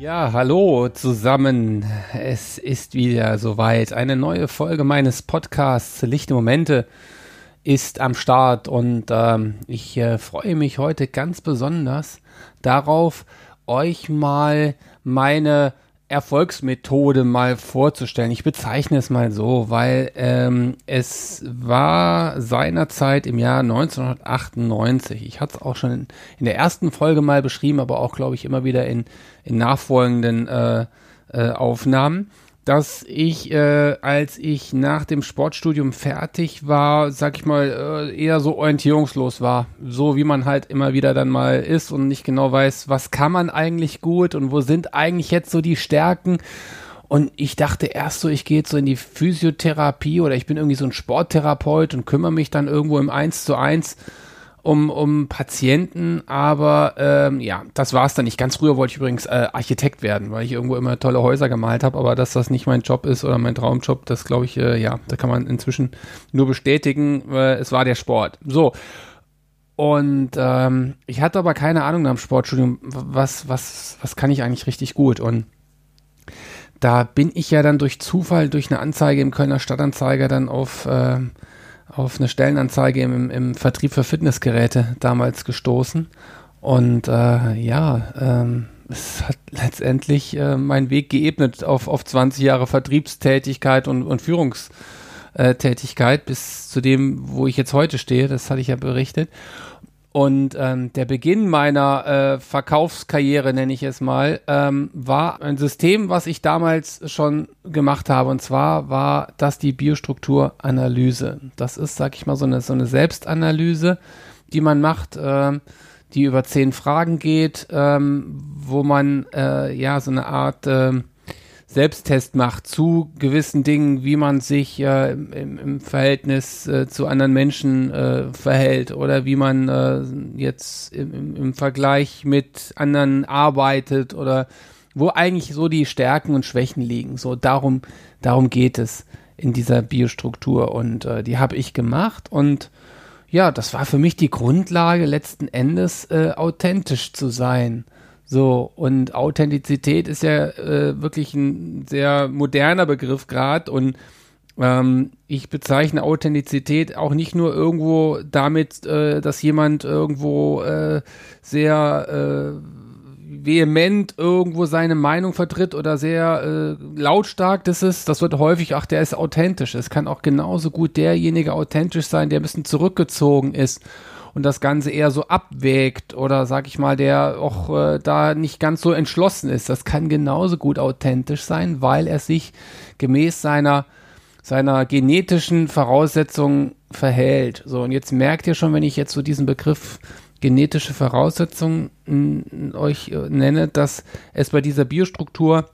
Ja, hallo zusammen. Es ist wieder soweit. Eine neue Folge meines Podcasts Lichte Momente ist am Start und ähm, ich äh, freue mich heute ganz besonders darauf, euch mal meine Erfolgsmethode mal vorzustellen. Ich bezeichne es mal so, weil ähm, es war seinerzeit im Jahr 1998. Ich hatte es auch schon in, der ersten Folge mal beschrieben, aber auch, glaube ich, immer wieder in, in nachfolgenden äh, äh, Aufnahmen dass ich, äh, als ich nach dem Sportstudium fertig war, sag ich mal, äh, eher so orientierungslos war. So wie man halt immer wieder dann mal ist und nicht genau weiß, was kann man eigentlich gut und wo sind eigentlich jetzt so die Stärken. Und ich dachte erst so, ich gehe jetzt so in die Physiotherapie oder ich bin irgendwie so ein Sporttherapeut und kümmere mich dann irgendwo im Eins zu eins um, um Patienten, aber ähm, ja, das war es dann nicht. Ganz früher wollte ich übrigens äh, Architekt werden, weil ich irgendwo immer tolle Häuser gemalt habe, aber dass das nicht mein Job ist oder mein Traumjob, das glaube ich, äh, ja, da kann man inzwischen nur bestätigen, äh, es war der Sport. So. Und ähm, ich hatte aber keine Ahnung am Sportstudium, was, was, was kann ich eigentlich richtig gut? Und da bin ich ja dann durch Zufall, durch eine Anzeige im Kölner Stadtanzeiger dann auf äh, auf eine Stellenanzeige im, im Vertrieb für Fitnessgeräte damals gestoßen. Und äh, ja, ähm, es hat letztendlich äh, meinen Weg geebnet auf, auf 20 Jahre Vertriebstätigkeit und, und Führungstätigkeit bis zu dem, wo ich jetzt heute stehe. Das hatte ich ja berichtet. Und ähm, der Beginn meiner äh, Verkaufskarriere, nenne ich es mal, ähm, war ein System, was ich damals schon gemacht habe. Und zwar war das die Biostrukturanalyse. Das ist, sag ich mal, so eine, so eine Selbstanalyse, die man macht, äh, die über zehn Fragen geht, ähm, wo man äh, ja so eine Art äh, Selbsttest macht zu gewissen Dingen, wie man sich äh, im, im, Verhältnis äh, zu anderen Menschen äh, verhält oder wie man äh, jetzt im, im, Vergleich mit anderen arbeitet oder wo eigentlich so die Stärken und Schwächen liegen. So darum, darum geht es in dieser Biostruktur und äh, die habe ich gemacht und ja, das war für mich die Grundlage letzten Endes äh, authentisch zu sein. So, und Authentizität ist ja äh, wirklich ein sehr moderner Begriff gerade und ähm, ich bezeichne Authentizität auch nicht nur irgendwo damit, äh, dass jemand irgendwo äh, sehr äh, vehement irgendwo seine Meinung vertritt oder sehr äh, lautstark das ist, das wird häufig, ach, der ist authentisch. Es kann auch genauso gut derjenige authentisch sein, der ein bisschen zurückgezogen ist und das Ganze eher so abwägt oder sag ich mal, der auch äh, da nicht ganz so entschlossen ist. Das kann genauso gut authentisch sein, weil er sich gemäß seiner seiner genetischen Voraussetzungen verhält. So, und jetzt merkt ihr schon, wenn ich jetzt so diesen Begriff genetische Voraussetzungen euch äh, nenne, dass es bei dieser Biostruktur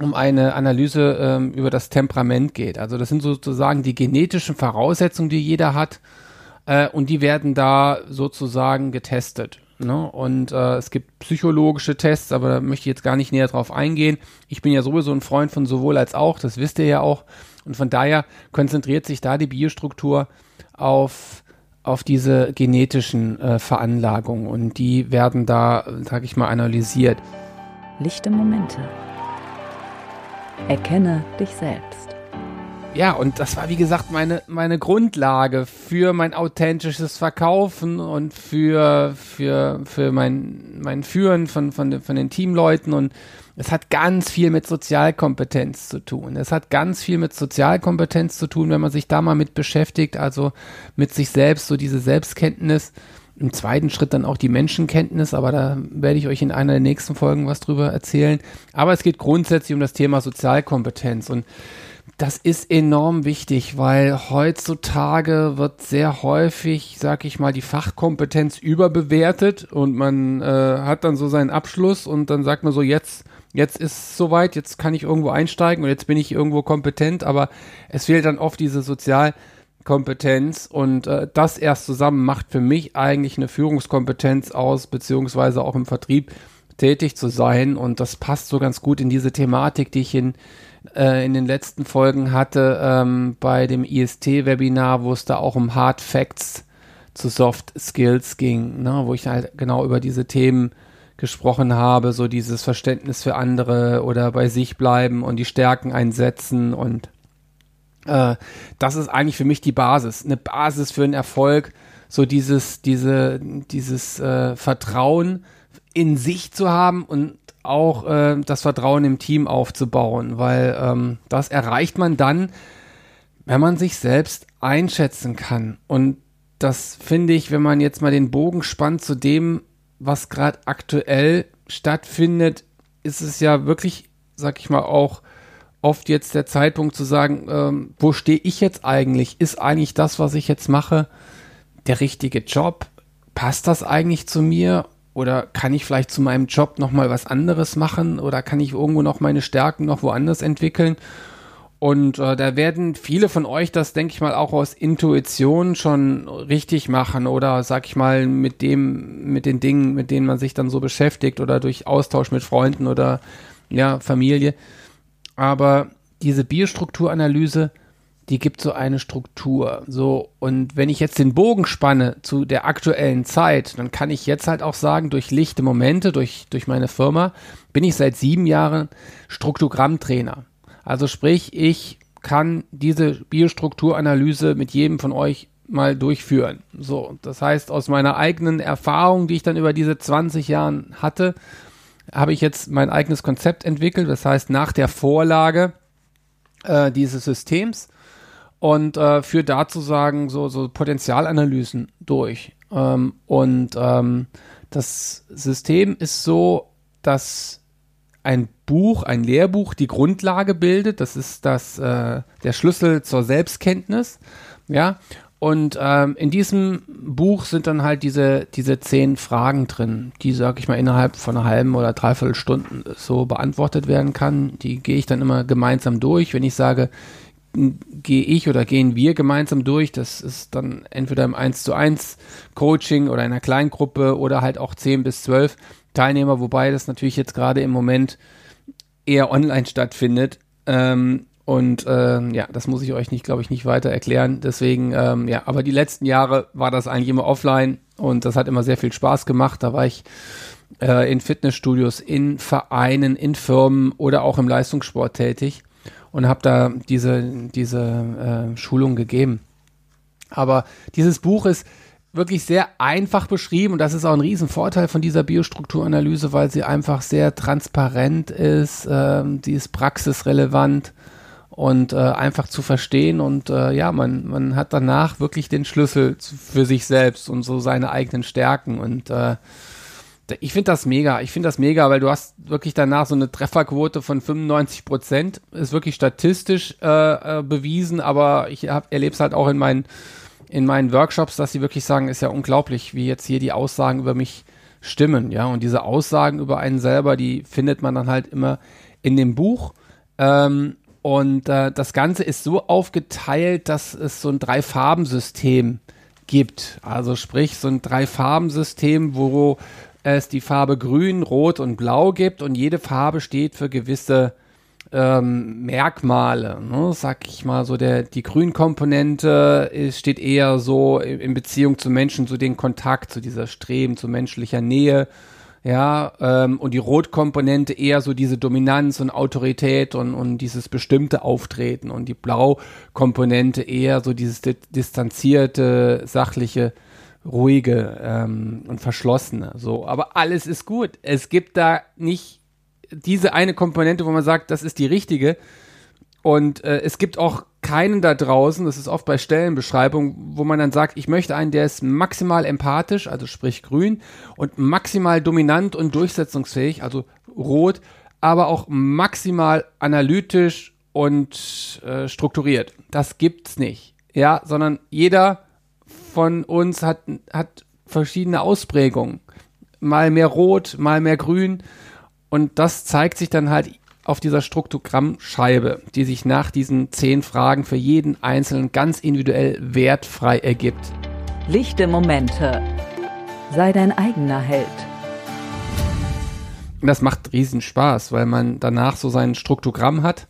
um eine Analyse ähm, über das Temperament geht. Also das sind sozusagen die genetischen Voraussetzungen, die jeder hat äh, und die werden da sozusagen getestet. Ne? Und äh, es gibt psychologische Tests, aber da möchte ich jetzt gar nicht näher drauf eingehen. Ich bin ja sowieso ein Freund von sowohl als auch, das wisst ihr ja auch. Und von daher konzentriert sich da die Biostruktur auf auf diese genetischen äh, Veranlagungen und die werden da, sag ich mal, analysiert. Lichte Momente. Erkenne dich selbst ja, und das war wie gesagt meine, meine Grundlage für mein authentisches Verkaufen und für, für, für mein, mein Führen von, von, von den Teamleuten und es hat ganz viel mit Sozialkompetenz zu tun. Es hat ganz viel mit Sozialkompetenz zu tun, wenn man sich da mal mit beschäftigt, also mit sich selbst, so diese Selbstkenntnis. Im zweiten Schritt dann auch die Menschenkenntnis, aber da werde ich euch in einer der nächsten Folgen was drüber erzählen. Aber es geht grundsätzlich um das Thema Sozialkompetenz und das ist enorm wichtig, weil heutzutage wird sehr häufig, sag ich mal, die Fachkompetenz überbewertet und man äh, hat dann so seinen Abschluss und dann sagt man so, jetzt, jetzt ist soweit, jetzt kann ich irgendwo einsteigen und jetzt bin ich irgendwo kompetent, aber es fehlt dann oft diese Sozial- Kompetenz und äh, das erst zusammen macht für mich eigentlich eine Führungskompetenz aus, beziehungsweise auch im Vertrieb tätig zu sein. Und das passt so ganz gut in diese Thematik, die ich in, äh, in den letzten Folgen hatte ähm, bei dem IST-Webinar, wo es da auch um Hard Facts zu Soft Skills ging, ne, wo ich halt genau über diese Themen gesprochen habe, so dieses Verständnis für andere oder bei sich bleiben und die Stärken einsetzen und äh, das ist eigentlich für mich die Basis, eine Basis für einen Erfolg, so dieses, diese, dieses äh, Vertrauen in sich zu haben und auch äh, das Vertrauen im Team aufzubauen, weil ähm, das erreicht man dann, wenn man sich selbst einschätzen kann. Und das finde ich, wenn man jetzt mal den Bogen spannt zu dem, was gerade aktuell stattfindet, ist es ja wirklich, sag ich mal, auch oft jetzt der Zeitpunkt zu sagen, ähm, wo stehe ich jetzt eigentlich? Ist eigentlich das, was ich jetzt mache, der richtige Job? Passt das eigentlich zu mir? Oder kann ich vielleicht zu meinem Job nochmal was anderes machen? Oder kann ich irgendwo noch meine Stärken noch woanders entwickeln? Und äh, da werden viele von euch das, denke ich mal, auch aus Intuition schon richtig machen oder sag ich mal mit dem, mit den Dingen, mit denen man sich dann so beschäftigt oder durch Austausch mit Freunden oder ja, Familie aber diese Biostrukturanalyse, die gibt so eine Struktur. So, und wenn ich jetzt den Bogen spanne zu der aktuellen Zeit, dann kann ich jetzt halt auch sagen, durch lichte Momente, durch, durch meine Firma, bin ich seit sieben Jahren Struktogrammtrainer. Also sprich, ich kann diese Biostrukturanalyse mit jedem von euch mal durchführen. So, das heißt, aus meiner eigenen Erfahrung, die ich dann über diese 20 Jahren hatte, habe ich jetzt mein eigenes Konzept entwickelt. Das heißt, nach der Vorlage äh, dieses Systems und äh, führe dazu sagen, so, so Potenzialanalysen durch. Ähm, und ähm, das System ist so, dass ein Buch, ein Lehrbuch die Grundlage bildet. Das ist das, äh, der Schlüssel zur Selbstkenntnis. Ja, und ähm, in diesem Buch sind dann halt diese, diese zehn Fragen drin, die, sag ich mal, innerhalb von einer halben oder dreiviertel Stunden so beantwortet werden kann. Die gehe ich dann immer gemeinsam durch. Wenn ich sage, gehe ich oder gehen wir gemeinsam durch, das ist dann entweder im 1 zu 1 Coaching oder in einer Kleingruppe oder halt auch 10 bis 12 Teilnehmer, wobei das natürlich jetzt gerade im Moment eher online stattfindet. Ähm, und ähm, ja, das muss ich euch nicht, glaube ich, nicht weiter erklären. Deswegen, ähm, ja, aber die letzten Jahre war das eigentlich immer offline und das hat immer sehr viel Spaß gemacht. Da war ich äh, in Fitnessstudios, in Vereinen, in Firmen oder auch im Leistungssport tätig und habe da diese, diese äh, Schulung gegeben. Aber dieses Buch ist wirklich sehr einfach beschrieben und das ist auch ein Riesenvorteil von dieser Biostrukturanalyse, weil sie einfach sehr transparent ist, ähm, die ist praxisrelevant und äh, einfach zu verstehen und äh, ja, man, man hat danach wirklich den Schlüssel für sich selbst und so seine eigenen Stärken und äh, ich finde das mega, ich finde das mega, weil du hast wirklich danach so eine Trefferquote von 95 Prozent, ist wirklich statistisch äh, äh, bewiesen, aber ich erlebe es halt auch in meinen, in meinen Workshops, dass sie wirklich sagen, ist ja unglaublich, wie jetzt hier die Aussagen über mich stimmen, ja, und diese Aussagen über einen selber, die findet man dann halt immer in dem Buch, ähm, und äh, das Ganze ist so aufgeteilt, dass es so ein Drei-Farben-System gibt. Also sprich, so ein Drei-Farben-System, wo es die Farbe Grün, Rot und Blau gibt und jede Farbe steht für gewisse ähm, Merkmale. Ne? Sag ich mal, so der die Grünkomponente ist, steht eher so in, in Beziehung zu Menschen, zu den Kontakt, zu dieser Streben, zu menschlicher Nähe ja, ähm, und die Rotkomponente eher so diese Dominanz und Autorität und, und dieses bestimmte Auftreten und die Blaukomponente eher so dieses di distanzierte, sachliche, ruhige ähm, und verschlossene. So, aber alles ist gut. Es gibt da nicht diese eine Komponente, wo man sagt, das ist die richtige. Und äh, es gibt auch keinen da draußen, das ist oft bei Stellenbeschreibungen, wo man dann sagt, ich möchte einen, der ist maximal empathisch, also sprich grün, und maximal dominant und durchsetzungsfähig, also rot, aber auch maximal analytisch und äh, strukturiert. Das gibt's nicht. Ja, sondern jeder von uns hat, hat verschiedene Ausprägungen. Mal mehr rot, mal mehr grün. Und das zeigt sich dann halt auf dieser Struktogrammscheibe, die sich nach diesen zehn Fragen für jeden Einzelnen ganz individuell wertfrei ergibt. Lichte Momente. Sei dein eigener Held. das macht riesen Spaß, weil man danach so sein Struktogramm hat.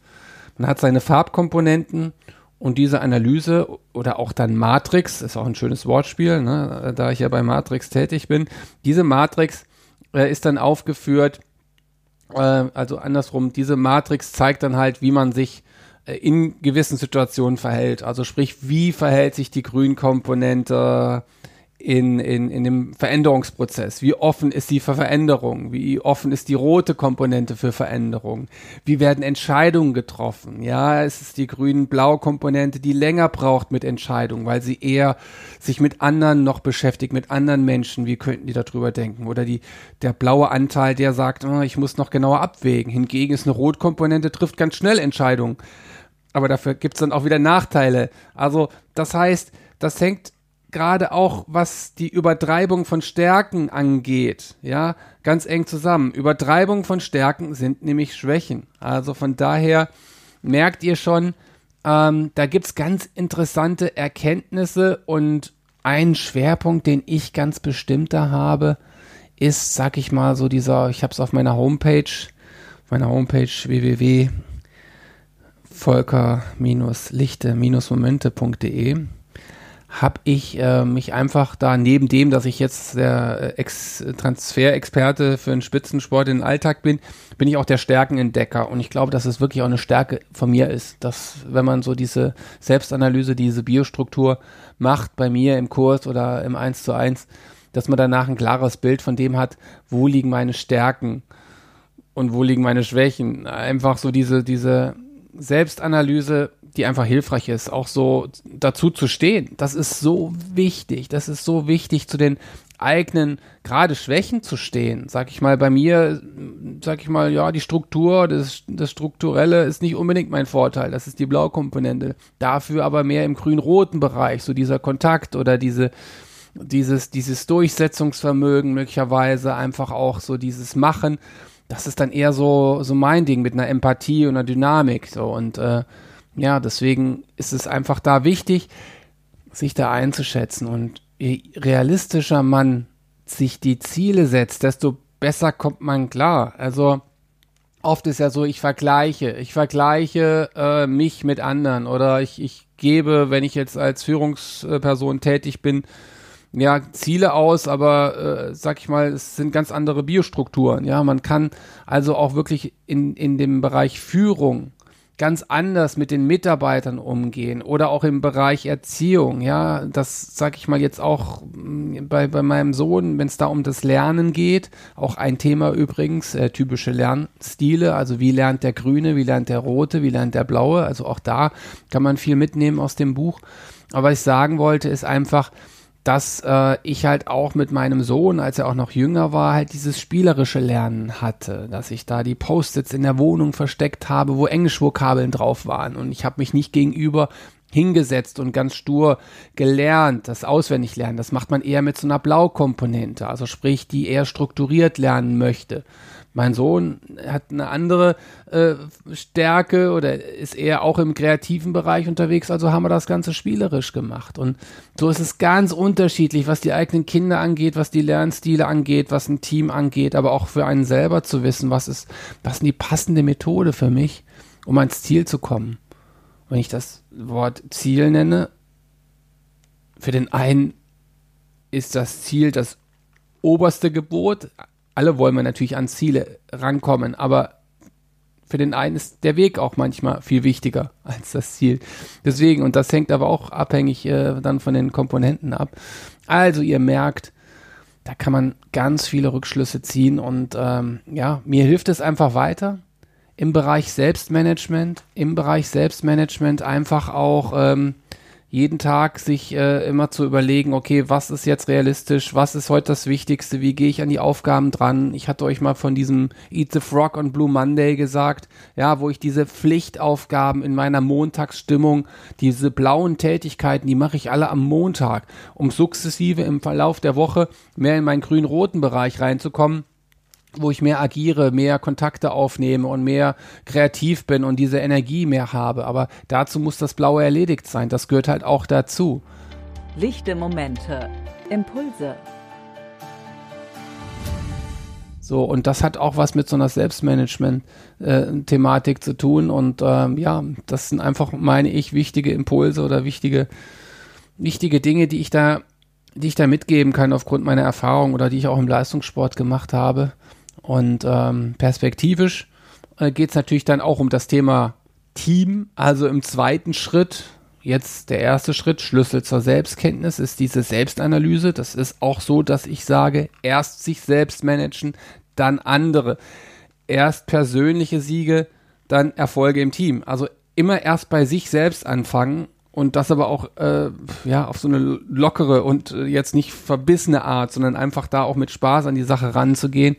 Man hat seine Farbkomponenten und diese Analyse oder auch dann Matrix, ist auch ein schönes Wortspiel, ne, da ich ja bei Matrix tätig bin. Diese Matrix äh, ist dann aufgeführt äh, also andersrum, diese Matrix zeigt dann halt, wie man sich äh, in gewissen Situationen verhält. Also sprich, wie verhält sich die Grünkomponente in, in, in dem Veränderungsprozess? Wie offen ist sie für Veränderung? Wie offen ist die rote Komponente für Veränderung? Wie werden Entscheidungen getroffen? Ja, es ist die grün-blau Komponente, die länger braucht mit Entscheidungen, weil sie eher sich mit anderen noch beschäftigt, mit anderen Menschen. Wie könnten die darüber denken? Oder die, der blaue Anteil, der sagt, oh, ich muss noch genauer abwägen. Hingegen ist eine Rotkomponente, trifft ganz schnell Entscheidungen. Aber dafür gibt es dann auch wieder Nachteile. Also, das heißt, das hängt gerade auch was die Übertreibung von Stärken angeht, ja, ganz eng zusammen. Übertreibung von Stärken sind nämlich Schwächen. Also von daher merkt ihr schon, ähm, da gibt es ganz interessante Erkenntnisse und ein Schwerpunkt, den ich ganz bestimmt da habe, ist, sag ich mal, so dieser, ich habe es auf meiner Homepage, meiner Homepage www.volker-lichte-momente.de habe ich äh, mich einfach da neben dem, dass ich jetzt der äh, Ex Transferexperte für den Spitzensport in den Alltag bin, bin ich auch der Stärkenentdecker. Und ich glaube, dass es wirklich auch eine Stärke von mir ist, dass wenn man so diese Selbstanalyse, diese Biostruktur macht bei mir im Kurs oder im 1 zu 1, dass man danach ein klares Bild von dem hat, wo liegen meine Stärken und wo liegen meine Schwächen. Einfach so diese, diese Selbstanalyse die einfach hilfreich ist, auch so dazu zu stehen. Das ist so wichtig. Das ist so wichtig, zu den eigenen, gerade Schwächen zu stehen. Sag ich mal, bei mir, sag ich mal, ja, die Struktur, das, das Strukturelle ist nicht unbedingt mein Vorteil. Das ist die Blaukomponente. Dafür aber mehr im grün-roten Bereich, so dieser Kontakt oder diese, dieses, dieses Durchsetzungsvermögen möglicherweise, einfach auch so dieses Machen. Das ist dann eher so, so mein Ding mit einer Empathie und einer Dynamik. So und äh, ja, deswegen ist es einfach da wichtig, sich da einzuschätzen. Und je realistischer man sich die Ziele setzt, desto besser kommt man klar. Also oft ist ja so, ich vergleiche, ich vergleiche äh, mich mit anderen oder ich, ich gebe, wenn ich jetzt als Führungsperson tätig bin, ja, Ziele aus, aber äh, sag ich mal, es sind ganz andere Biostrukturen. Ja, man kann also auch wirklich in, in dem Bereich Führung ganz anders mit den Mitarbeitern umgehen oder auch im Bereich Erziehung. Ja, das sage ich mal jetzt auch mm, bei, bei meinem Sohn, wenn es da um das Lernen geht, auch ein Thema übrigens, äh, typische Lernstile, also wie lernt der Grüne, wie lernt der Rote, wie lernt der Blaue, also auch da kann man viel mitnehmen aus dem Buch. Aber was ich sagen wollte, ist einfach, dass äh, ich halt auch mit meinem Sohn, als er auch noch jünger war, halt dieses spielerische Lernen hatte, dass ich da die Post-its in der Wohnung versteckt habe, wo Englischvokabeln drauf waren und ich habe mich nicht gegenüber hingesetzt und ganz stur gelernt, das auswendig lernen. Das macht man eher mit so einer Blaukomponente, also sprich, die eher strukturiert lernen möchte. Mein Sohn hat eine andere äh, Stärke oder ist eher auch im kreativen Bereich unterwegs, also haben wir das Ganze spielerisch gemacht. Und so ist es ganz unterschiedlich, was die eigenen Kinder angeht, was die Lernstile angeht, was ein Team angeht, aber auch für einen selber zu wissen, was ist, was ist die passende Methode für mich, um ans Ziel zu kommen. Wenn ich das Wort Ziel nenne, für den einen ist das Ziel das oberste Gebot, alle wollen wir natürlich an Ziele rankommen, aber für den einen ist der Weg auch manchmal viel wichtiger als das Ziel. Deswegen, und das hängt aber auch abhängig äh, dann von den Komponenten ab. Also ihr merkt, da kann man ganz viele Rückschlüsse ziehen und ähm, ja, mir hilft es einfach weiter im Bereich Selbstmanagement, im Bereich Selbstmanagement einfach auch ähm, jeden Tag sich äh, immer zu überlegen, okay, was ist jetzt realistisch, was ist heute das Wichtigste, wie gehe ich an die Aufgaben dran. Ich hatte euch mal von diesem Eat the Frog on Blue Monday gesagt, ja, wo ich diese Pflichtaufgaben in meiner Montagsstimmung, diese blauen Tätigkeiten, die mache ich alle am Montag, um sukzessive im Verlauf der Woche mehr in meinen grün-roten Bereich reinzukommen wo ich mehr agiere, mehr Kontakte aufnehme und mehr kreativ bin und diese Energie mehr habe. Aber dazu muss das Blaue erledigt sein. Das gehört halt auch dazu. Lichte Momente, Impulse. So, und das hat auch was mit so einer Selbstmanagement-Thematik äh, zu tun. Und ähm, ja, das sind einfach, meine ich, wichtige Impulse oder wichtige, wichtige Dinge, die ich da, die ich da mitgeben kann aufgrund meiner Erfahrung oder die ich auch im Leistungssport gemacht habe. Und ähm, perspektivisch äh, geht es natürlich dann auch um das Thema Team. Also im zweiten Schritt, jetzt der erste Schritt, Schlüssel zur Selbstkenntnis, ist diese Selbstanalyse. Das ist auch so, dass ich sage, erst sich selbst managen, dann andere. Erst persönliche Siege, dann Erfolge im Team. Also immer erst bei sich selbst anfangen und das aber auch äh, ja auf so eine lockere und äh, jetzt nicht verbissene Art, sondern einfach da auch mit Spaß an die Sache ranzugehen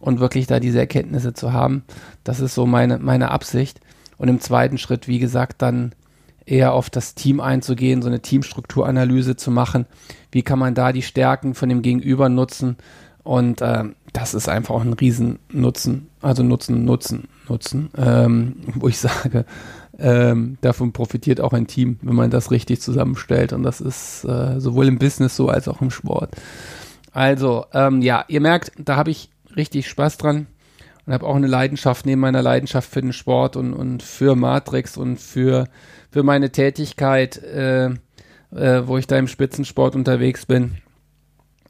und wirklich da diese Erkenntnisse zu haben. Das ist so meine meine Absicht. Und im zweiten Schritt, wie gesagt, dann eher auf das Team einzugehen, so eine Teamstrukturanalyse zu machen. Wie kann man da die Stärken von dem Gegenüber nutzen? Und äh, das ist einfach auch ein Riesennutzen, also Nutzen, Nutzen, Nutzen, ähm, wo ich sage, ähm, davon profitiert auch ein Team, wenn man das richtig zusammenstellt. Und das ist äh, sowohl im Business so als auch im Sport. Also, ähm, ja, ihr merkt, da habe ich richtig Spaß dran und habe auch eine Leidenschaft neben meiner Leidenschaft für den Sport und, und für Matrix und für für meine Tätigkeit, äh, äh, wo ich da im Spitzensport unterwegs bin.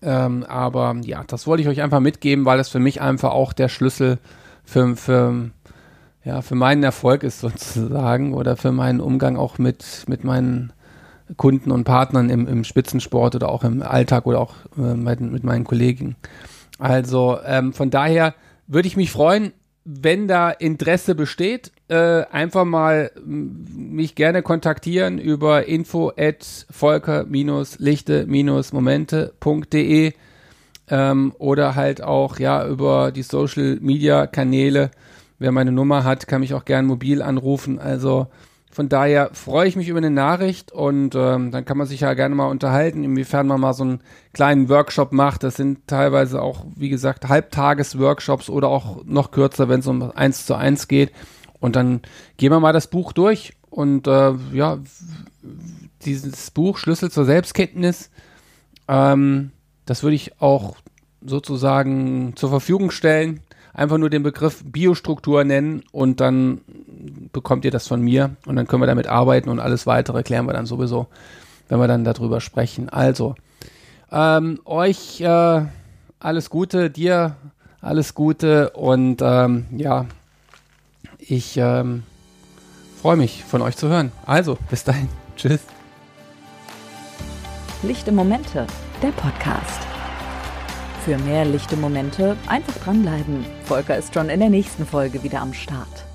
Ähm, aber ja, das wollte ich euch einfach mitgeben, weil das für mich einfach auch der Schlüssel für, für, ja, für meinen Erfolg ist sozusagen oder für meinen Umgang auch mit, mit meinen Kunden und Partnern im, im Spitzensport oder auch im Alltag oder auch äh, mit, mit meinen Kollegen. Also ähm, von daher würde ich mich freuen, wenn da Interesse besteht, äh, einfach mal mich gerne kontaktieren über info at volker-lichte-momente.de ähm, oder halt auch ja über die Social Media Kanäle. Wer meine Nummer hat, kann mich auch gern mobil anrufen. Also von daher freue ich mich über eine Nachricht und ähm, dann kann man sich ja gerne mal unterhalten, inwiefern man mal so einen kleinen Workshop macht. Das sind teilweise auch, wie gesagt, Halbtages-Workshops oder auch noch kürzer, wenn es um eins zu eins geht. Und dann gehen wir mal das Buch durch und äh, ja, dieses Buch Schlüssel zur Selbstkenntnis, ähm, das würde ich auch sozusagen zur Verfügung stellen einfach nur den Begriff Biostruktur nennen und dann bekommt ihr das von mir und dann können wir damit arbeiten und alles weitere klären wir dann sowieso, wenn wir dann darüber sprechen. Also, ähm, euch äh, alles Gute, dir alles Gute und ähm, ja, ich ähm, freue mich von euch zu hören. Also, bis dahin. Tschüss. Lichte Momente, der Podcast. Für mehr lichte Momente einfach dranbleiben. Volker ist schon in der nächsten Folge wieder am Start.